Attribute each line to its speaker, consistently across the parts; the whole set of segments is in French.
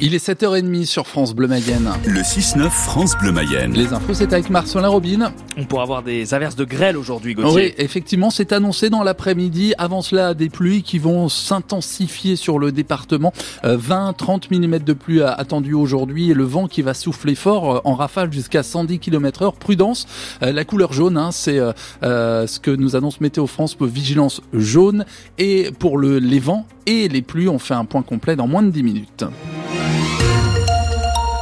Speaker 1: Il est 7h30 sur France Bleu Mayenne.
Speaker 2: Le 6-9 France Bleu Mayenne.
Speaker 1: Les infos, c'est avec Marcelin Robine.
Speaker 3: On pourra avoir des averses de grêle aujourd'hui, Gauthier.
Speaker 1: Oui, effectivement, c'est annoncé dans l'après-midi. Avant cela, des pluies qui vont s'intensifier sur le département. 20-30 euh, mm de pluie attendues aujourd'hui et le vent qui va souffler fort euh, en rafale jusqu'à 110 km heure. Prudence, euh, la couleur jaune, hein, c'est ce que nous annonce Météo France, vigilance jaune. Et pour le, les vents et les pluies, on fait un point complet dans moins de 10 minutes. Thank.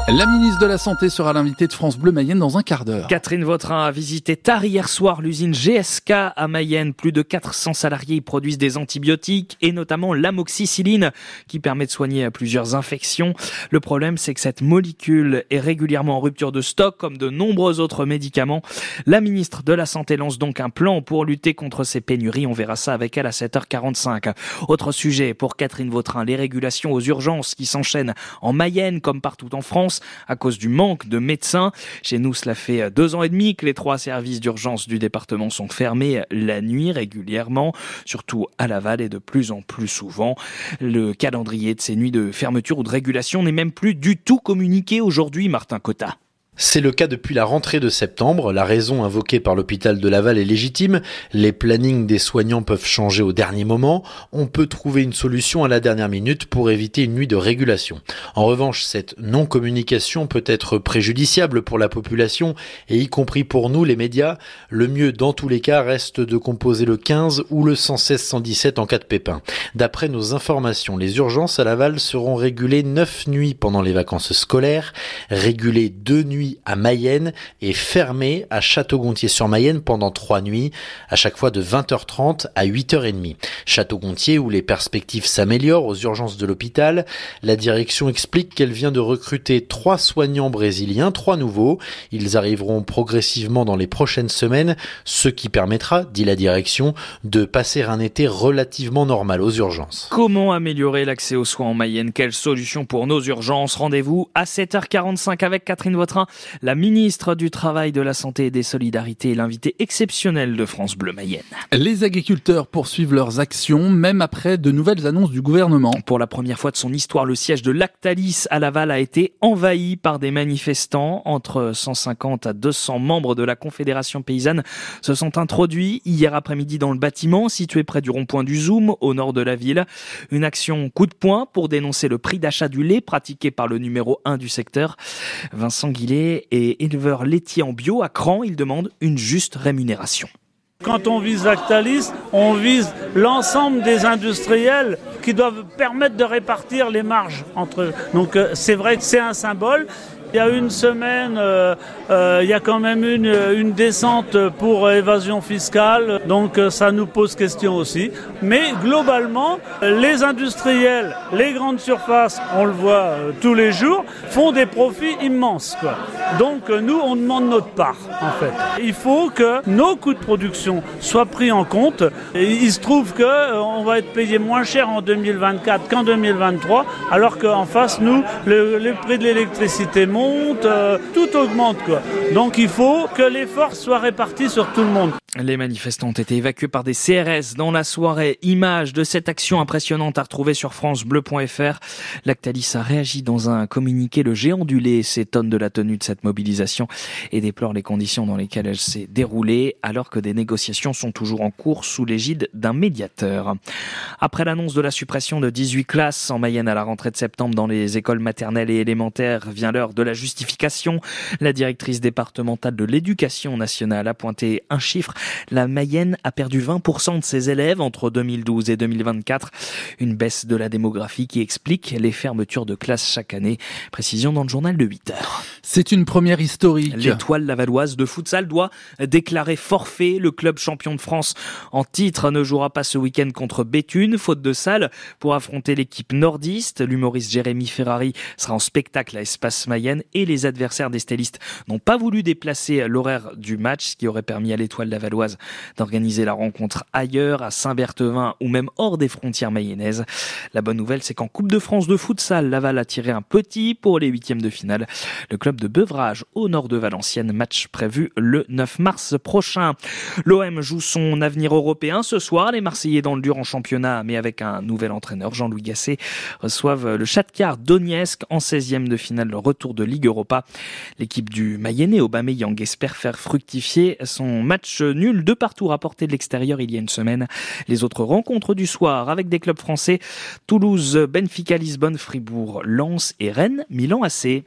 Speaker 1: La ministre de la Santé sera l'invitée de France Bleu Mayenne dans un quart d'heure.
Speaker 3: Catherine Vautrin a visité tard hier soir l'usine GSK à Mayenne. Plus de 400 salariés y produisent des antibiotiques et notamment l'amoxicilline qui permet de soigner plusieurs infections. Le problème, c'est que cette molécule est régulièrement en rupture de stock comme de nombreux autres médicaments. La ministre de la Santé lance donc un plan pour lutter contre ces pénuries. On verra ça avec elle à 7h45. Autre sujet pour Catherine Vautrin, les régulations aux urgences qui s'enchaînent en Mayenne comme partout en France à cause du manque de médecins. Chez nous, cela fait deux ans et demi que les trois services d'urgence du département sont fermés la nuit régulièrement, surtout à Laval et de plus en plus souvent. Le calendrier de ces nuits de fermeture ou de régulation n'est même plus du tout communiqué aujourd'hui, Martin Cotta.
Speaker 4: C'est le cas depuis la rentrée de septembre. La raison invoquée par l'hôpital de Laval est légitime. Les plannings des soignants peuvent changer au dernier moment. On peut trouver une solution à la dernière minute pour éviter une nuit de régulation. En revanche, cette non-communication peut être préjudiciable pour la population et y compris pour nous, les médias. Le mieux dans tous les cas reste de composer le 15 ou le 116-117 en cas de pépin. D'après nos informations, les urgences à Laval seront régulées 9 nuits pendant les vacances scolaires, régulées 2 nuits à Mayenne et fermé à Château-Gontier-sur-Mayenne pendant trois nuits, à chaque fois de 20h30 à 8h30. Château-Gontier où les perspectives s'améliorent aux urgences de l'hôpital. La direction explique qu'elle vient de recruter trois soignants brésiliens, trois nouveaux. Ils arriveront progressivement dans les prochaines semaines, ce qui permettra, dit la direction, de passer un été relativement normal aux urgences.
Speaker 3: Comment améliorer l'accès aux soins en Mayenne? Quelle solution pour nos urgences? Rendez-vous à 7h45 avec Catherine Vautrin la ministre du Travail, de la Santé et des Solidarités est l'invité exceptionnel de France Bleu Mayenne.
Speaker 1: Les agriculteurs poursuivent leurs actions, même après de nouvelles annonces du gouvernement.
Speaker 3: Pour la première fois de son histoire, le siège de Lactalis à Laval a été envahi par des manifestants. Entre 150 à 200 membres de la Confédération paysanne se sont introduits hier après-midi dans le bâtiment situé près du rond-point du Zoom au nord de la ville. Une action coup de poing pour dénoncer le prix d'achat du lait pratiqué par le numéro 1 du secteur. Vincent Guillet et éleveur laitier en bio à Cran. Il demande une juste rémunération.
Speaker 5: Quand on vise Lactalis, on vise l'ensemble des industriels qui doivent permettre de répartir les marges entre eux. Donc euh, c'est vrai que c'est un symbole. Il y a une semaine, euh, euh, il y a quand même une, descente pour évasion fiscale, donc euh, ça nous pose question aussi. Mais globalement, les industriels, les grandes surfaces, on le voit tous les jours, font des profits immenses. Donc nous, on demande notre part, en fait. Il faut que nos coûts de production soient pris en compte. Il se trouve que on va être payé moins cher en 2024 qu'en 2023, alors qu'en face, nous, le prix de l'électricité monte, euh, tout augmente quoi. Donc il faut que l'effort soit réparti sur tout le monde.
Speaker 3: Les manifestants ont été évacués par des CRS dans la soirée. Image de cette action impressionnante à retrouver sur francebleu.fr. Lactalis a réagi dans un communiqué. Le géant du lait s'étonne de la tenue de cette mobilisation et déplore les conditions dans lesquelles elle s'est déroulée alors que des négociations sont toujours en cours sous l'égide d'un médiateur. Après l'annonce de la suppression de 18 classes en Mayenne à la rentrée de septembre dans les écoles maternelles et élémentaires vient l'heure de la justification. La directrice départementale de l'éducation nationale a pointé un chiffre la Mayenne a perdu 20% de ses élèves entre 2012 et 2024. Une baisse de la démographie qui explique les fermetures de classes chaque année. Précision dans le journal de 8 heures.
Speaker 1: C'est une première historique.
Speaker 3: L'étoile lavalloise de futsal doit déclarer forfait. Le club champion de France en titre ne jouera pas ce week-end contre Béthune, faute de salle, pour affronter l'équipe nordiste. L'humoriste Jérémy Ferrari sera en spectacle à Espace Mayenne. Et les adversaires des stylistes n'ont pas voulu déplacer l'horaire du match, ce qui aurait permis à l'étoile lavalloise d'organiser la rencontre ailleurs, à Saint-Berthevin ou même hors des frontières mayennaises. La bonne nouvelle, c'est qu'en Coupe de France de futsal, Laval a tiré un petit pour les huitièmes de finale. Le club de Bevrage au nord de Valenciennes, match prévu le 9 mars prochain. L'OM joue son avenir européen ce soir. Les Marseillais dans le dur en championnat, mais avec un nouvel entraîneur, Jean-Louis Gasset, reçoivent le Shakhtar Donetsk en 16e de finale, le retour de Ligue Europa. L'équipe du Mayennais Aubameyang espère faire fructifier son match nul de partout rapporté de l'extérieur il y a une semaine. Les autres rencontres du soir avec des clubs français, Toulouse, Benfica, Lisbonne, Fribourg, Lens et Rennes, Milan AC.